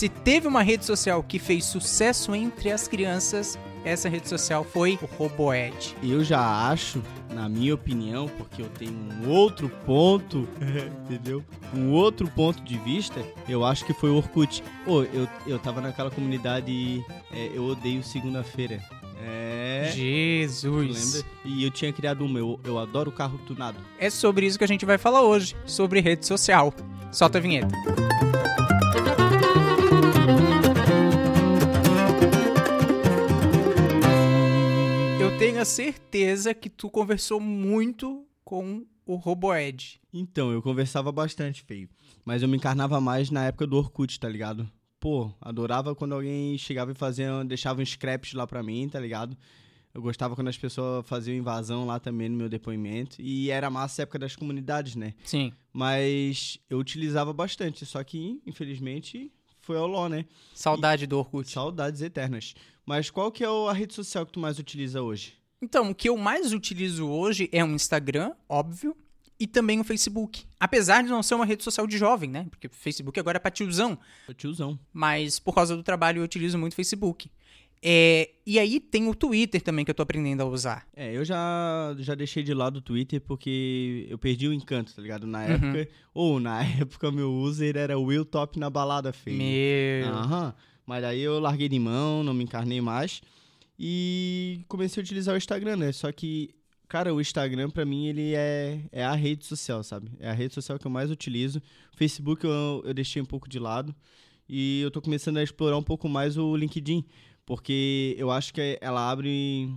Se teve uma rede social que fez sucesso entre as crianças, essa rede social foi o Roboed. Eu já acho, na minha opinião, porque eu tenho um outro ponto, entendeu? Um outro ponto de vista, eu acho que foi o Orkut. Pô, eu, eu tava naquela comunidade é, Eu Odeio Segunda-feira. É. Jesus. Lembra? E eu tinha criado uma, eu, eu adoro carro tunado. É sobre isso que a gente vai falar hoje, sobre rede social. Solta a vinheta. Eu tenho a certeza que tu conversou muito com o Roboed. Então, eu conversava bastante, feio. Mas eu me encarnava mais na época do Orkut, tá ligado? Pô, adorava quando alguém chegava e fazia, deixava uns scraps lá pra mim, tá ligado? Eu gostava quando as pessoas faziam invasão lá também no meu depoimento. E era massa a época das comunidades, né? Sim. Mas eu utilizava bastante, só que, infelizmente, foi ao LOL, né? Saudade do Orkut. Saudades eternas. Mas qual que é a rede social que tu mais utiliza hoje? Então, o que eu mais utilizo hoje é o Instagram, óbvio, e também o Facebook. Apesar de não ser uma rede social de jovem, né? Porque o Facebook agora é pra tiozão. O tiozão. Mas por causa do trabalho eu utilizo muito o Facebook. É, e aí tem o Twitter também que eu tô aprendendo a usar. É, eu já, já deixei de lado o Twitter porque eu perdi o encanto, tá ligado? Na época, ou na época meu user era Will Top na balada feia. Meu. Aham. Mas aí eu larguei de mão, não me encarnei mais e comecei a utilizar o Instagram, né? Só que, cara, o Instagram pra mim ele é, é a rede social, sabe? É a rede social que eu mais utilizo. O Facebook eu, eu deixei um pouco de lado e eu tô começando a explorar um pouco mais o LinkedIn, porque eu acho que ela abre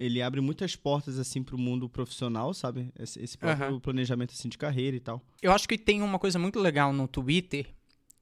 ele abre muitas portas assim pro mundo profissional, sabe? Esse, próprio Aham. planejamento assim de carreira e tal. Eu acho que tem uma coisa muito legal no Twitter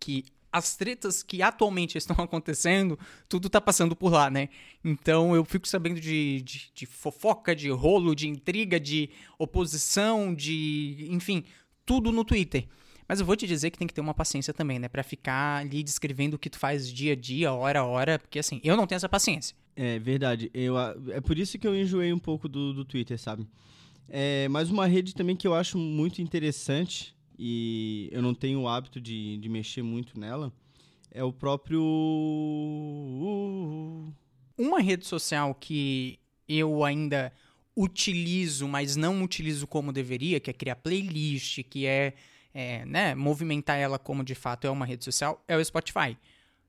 que as tretas que atualmente estão acontecendo, tudo tá passando por lá, né? Então eu fico sabendo de, de, de fofoca, de rolo, de intriga, de oposição, de. enfim, tudo no Twitter. Mas eu vou te dizer que tem que ter uma paciência também, né? Pra ficar ali descrevendo o que tu faz dia a dia, hora a hora, porque assim, eu não tenho essa paciência. É verdade. Eu, é por isso que eu enjoei um pouco do, do Twitter, sabe? É, mas uma rede também que eu acho muito interessante e eu não tenho o hábito de, de mexer muito nela é o próprio. Uma rede social que eu ainda utilizo, mas não utilizo como deveria, que é criar playlist, que é, é, né, movimentar ela como de fato é uma rede social, é o Spotify.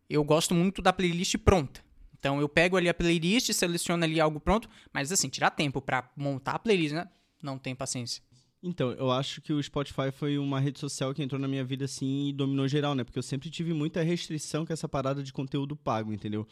Eu gosto muito da playlist pronta. Então eu pego ali a playlist, seleciono ali algo pronto, mas assim, tirar tempo pra montar a playlist, né? Não tem paciência. Então, eu acho que o Spotify foi uma rede social que entrou na minha vida assim e dominou geral, né? Porque eu sempre tive muita restrição com essa parada de conteúdo pago, entendeu?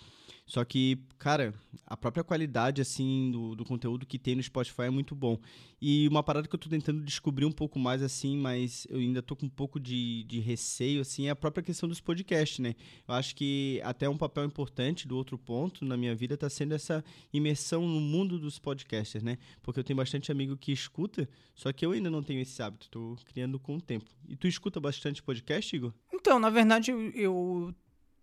Só que, cara, a própria qualidade, assim, do, do conteúdo que tem no Spotify é muito bom. E uma parada que eu tô tentando descobrir um pouco mais, assim, mas eu ainda tô com um pouco de, de receio, assim, é a própria questão dos podcasts, né? Eu acho que até um papel importante do outro ponto na minha vida tá sendo essa imersão no mundo dos podcasters, né? Porque eu tenho bastante amigo que escuta, só que eu ainda não tenho esse hábito, tô criando com o tempo. E tu escuta bastante podcast, Igor? Então, na verdade, eu,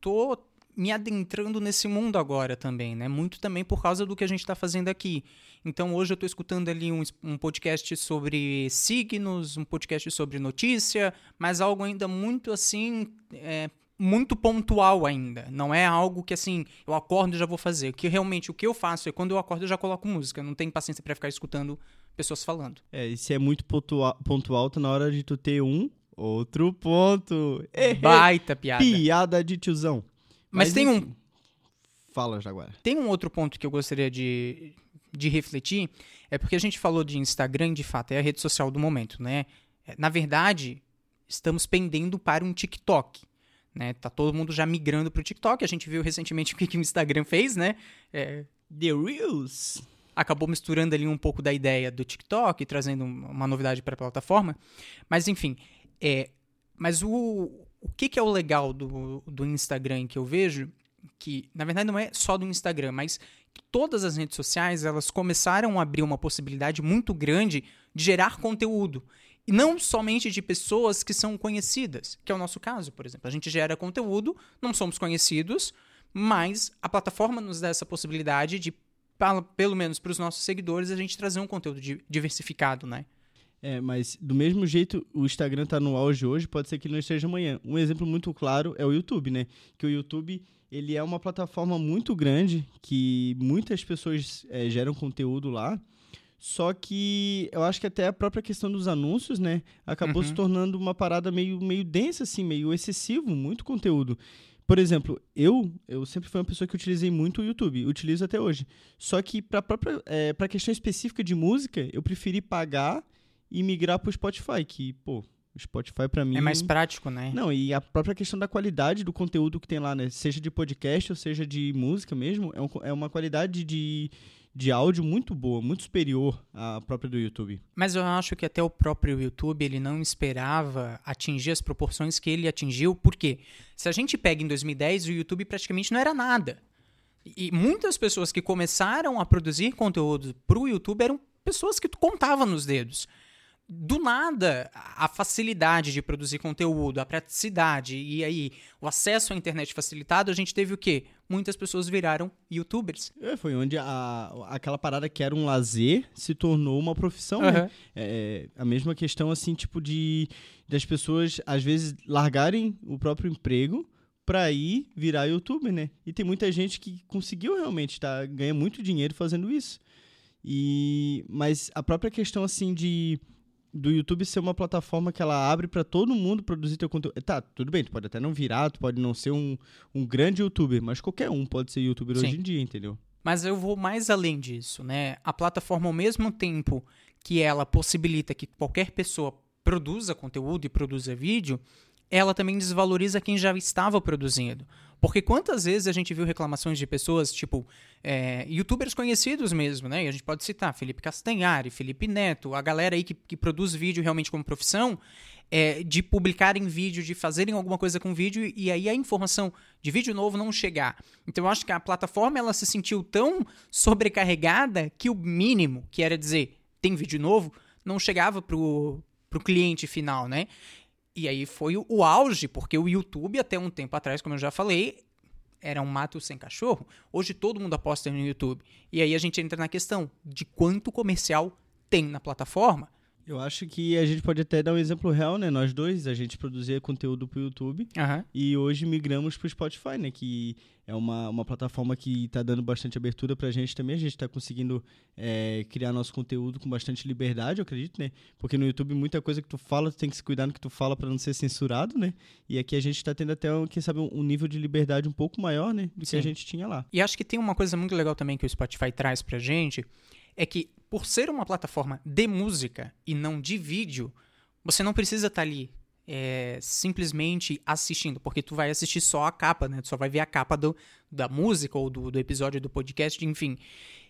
tô me adentrando nesse mundo agora também, né? Muito também por causa do que a gente está fazendo aqui. Então, hoje eu tô escutando ali um, um podcast sobre signos, um podcast sobre notícia, mas algo ainda muito assim. é, muito pontual ainda. Não é algo que assim, eu acordo e já vou fazer. Que realmente o que eu faço é quando eu acordo eu já coloco música. Eu não tenho paciência para ficar escutando pessoas falando. É, e se é muito pontua- pontual, tá na hora de tu ter um outro ponto. Baita piada. Piada de tiozão. Mas tem um- enfim. Fala, Jaguar. Tem um outro ponto que eu gostaria de, de refletir, é porque a gente falou de Instagram, de fato, é a rede social do momento, né? É, Na verdade, estamos pendendo para um TikTok. Né? Tá todo mundo já migrando para o TikTok. A gente viu recentemente o que, que o Instagram fez, né? É, The Reels. acabou misturando ali um pouco da ideia do TikTok, trazendo um- uma novidade para a plataforma. Mas enfim, é, mas o, o que, que é o legal do, do Instagram que eu vejo, que na verdade não é só do Instagram, mas todas as redes sociais elas começaram a abrir uma possibilidade muito grande de gerar conteúdo. E não somente de pessoas que são conhecidas, que é o nosso caso, por exemplo. A gente gera conteúdo, não somos conhecidos, mas a plataforma nos dá essa possibilidade de, pelo menos para os nossos seguidores, a gente trazer um conteúdo di- diversificado, né? É, mas do mesmo jeito o Instagram tá no auge hoje, pode ser que ele não esteja amanhã. Um exemplo muito claro é o YouTube, né? Que o YouTube ele é uma plataforma muito grande que muitas pessoas é, geram conteúdo lá. Só que eu acho que até a própria questão dos anúncios, né, acabou uhum. se tornando uma parada meio, meio densa, assim, meio excessivo, muito conteúdo. Por exemplo, eu eu sempre fui uma pessoa que utilizei muito o YouTube, utilizo até hoje. Só que para própria é, para questão específica de música, eu preferi pagar e migrar para o Spotify, que pô, o Spotify para mim é mais prático, né? Não, e a própria questão da qualidade do conteúdo que tem lá, né? Seja de podcast ou seja de música mesmo, é, um, é uma qualidade de de áudio muito boa, muito superior à própria do YouTube. Mas eu acho que até o próprio YouTube ele não esperava atingir as proporções que ele atingiu, porque se a gente pega em 2010, o YouTube praticamente não era nada. E muitas pessoas que começaram a produzir conteúdo para o YouTube eram pessoas que tu contava nos dedos do nada, a facilidade de produzir conteúdo, a praticidade e aí o acesso à internet facilitado, a gente teve o quê? Muitas pessoas viraram youtubers. É, foi onde a, aquela parada que era um lazer se tornou uma profissão, uhum. né? É, a mesma questão, assim, tipo de das pessoas, às vezes, largarem o próprio emprego para ir virar youtuber, né? E tem muita gente que conseguiu realmente, tá? Ganha muito dinheiro fazendo isso. E... Mas a própria questão, assim, de do YouTube ser uma plataforma que ela abre para todo mundo produzir teu conteúdo. Tá, tudo bem, tu pode até não virar, tu pode não ser um, um grande youtuber, mas qualquer um pode ser youtuber Sim. hoje em dia, entendeu? Mas eu vou mais além disso, né? A plataforma, ao mesmo tempo que ela possibilita que qualquer pessoa produza conteúdo e produza vídeo, ela também desvaloriza quem já estava produzindo. Porque quantas vezes a gente viu reclamações de pessoas, tipo, é, youtubers conhecidos mesmo, né? E a gente pode citar Felipe Castanhari, Felipe Neto, a galera aí que, que produz vídeo realmente como profissão, é, de publicarem vídeo, de fazerem alguma coisa com vídeo e aí a informação de vídeo novo não chegar. Então eu acho que a plataforma ela se sentiu tão sobrecarregada que o mínimo, que era dizer tem vídeo novo, não chegava pro, pro cliente final, né? E aí foi o, auge, porque o YouTube, até um tempo atrás, como eu já falei, era um mato sem cachorro. Hoje todo mundo aposta no YouTube. E aí a gente entra na questão de quanto comercial tem na plataforma. Eu acho que a gente pode até dar um exemplo real, né? Nós dois, a gente produzia conteúdo pro YouTube uhum. e hoje migramos pro Spotify, né? Que é uma, uma plataforma que está dando bastante abertura pra gente também. A gente está conseguindo é, criar nosso conteúdo com bastante liberdade, eu acredito, né? Porque no YouTube muita coisa que tu fala, tu tem que se cuidar no que tu fala para não ser censurado, né? E aqui a gente está tendo até, quem sabe, um nível de liberdade um pouco maior, né? Do Sim. que a gente tinha lá. E acho que tem uma coisa muito legal também que o Spotify traz pra gente, é que por ser uma plataforma de música e não de vídeo, você não precisa estar tá ali é, simplesmente assistindo, porque tu vai assistir só a capa, né? Tu só vai ver a capa do, da música ou do, do episódio do podcast, enfim.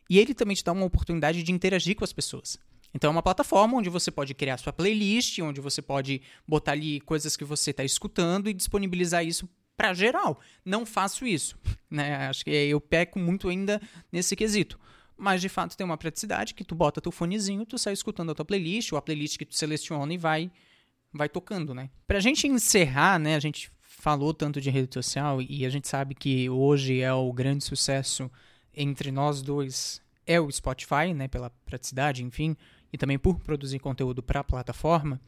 E ele também te dá uma oportunidade de interagir com as pessoas. Então é uma plataforma onde você pode criar sua playlist, onde você pode botar ali coisas que você está escutando e disponibilizar isso para geral. Não faço isso, né? Acho que eu peco muito ainda nesse quesito. Mas de fato tem uma praticidade que tu bota teu fonezinho, tu sai escutando a tua playlist, ou a playlist que tu seleciona e vai vai tocando, né? Pra gente encerrar, né, a gente falou tanto de rede social e a gente sabe que hoje é o grande sucesso entre nós dois é o Spotify, né, pela praticidade, enfim, e também por produzir conteúdo para a plataforma.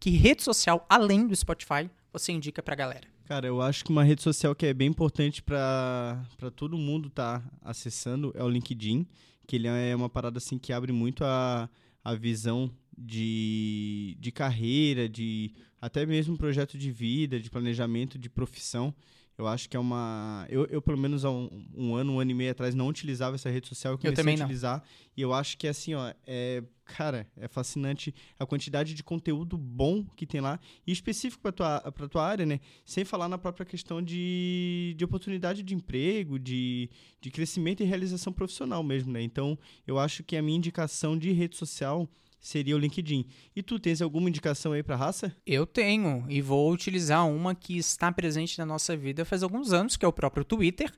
Que rede social além do Spotify você indica pra galera? Cara, eu acho que uma rede social que é bem importante para todo mundo estar tá acessando é o LinkedIn, que ele é uma parada assim que abre muito a, a visão de, de carreira, de até mesmo projeto de vida, de planejamento de profissão. Eu acho que é uma. Eu, eu pelo menos há um, um, ano, um ano e meio atrás, não utilizava essa rede social. Eu comecei eu também a utilizar. Não. E eu acho que, assim, ó, é. Cara, é fascinante a quantidade de conteúdo bom que tem lá. E específico para tua, pra tua área, né? Sem falar na própria questão de, de oportunidade de emprego, de, de crescimento e realização profissional mesmo, né? Então, eu acho que a minha indicação de rede social seria o LinkedIn. E tu tens alguma indicação aí para raça? Eu tenho e vou utilizar uma que está presente na nossa vida faz alguns anos, que é o próprio Twitter.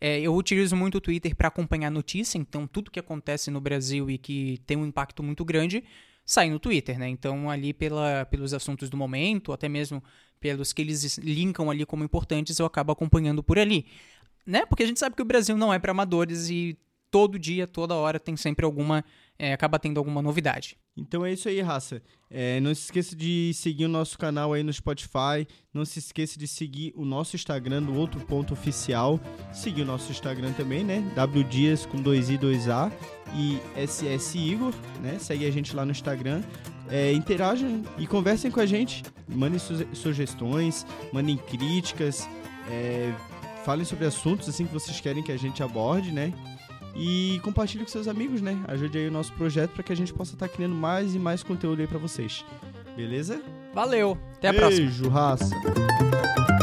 É, eu utilizo muito o Twitter para acompanhar notícia, então tudo que acontece no Brasil e que tem um impacto muito grande sai no Twitter, né? Então ali pela, pelos assuntos do momento, até mesmo pelos que eles linkam ali como importantes, eu acabo acompanhando por ali. Né? Porque a gente sabe que o Brasil não é para amadores e todo dia, toda hora tem sempre alguma é, acaba tendo alguma novidade. Então é isso aí, raça. É, não se esqueça de seguir o nosso canal aí no Spotify. Não se esqueça de seguir o nosso Instagram do Outro Ponto Oficial. Seguir o nosso Instagram também, né? wdias com 2i, 2a e SS Igor, né? Segue a gente lá no Instagram. É, interajam e conversem com a gente. Mandem su sugestões, mandem críticas. É, falem sobre assuntos assim que vocês querem que a gente aborde, né? E compartilhe com seus amigos, né? Ajude aí o nosso projeto para que a gente possa estar tá criando mais e mais conteúdo aí para vocês. Beleza? Valeu, até a Beijo, próxima. Beijo, raça.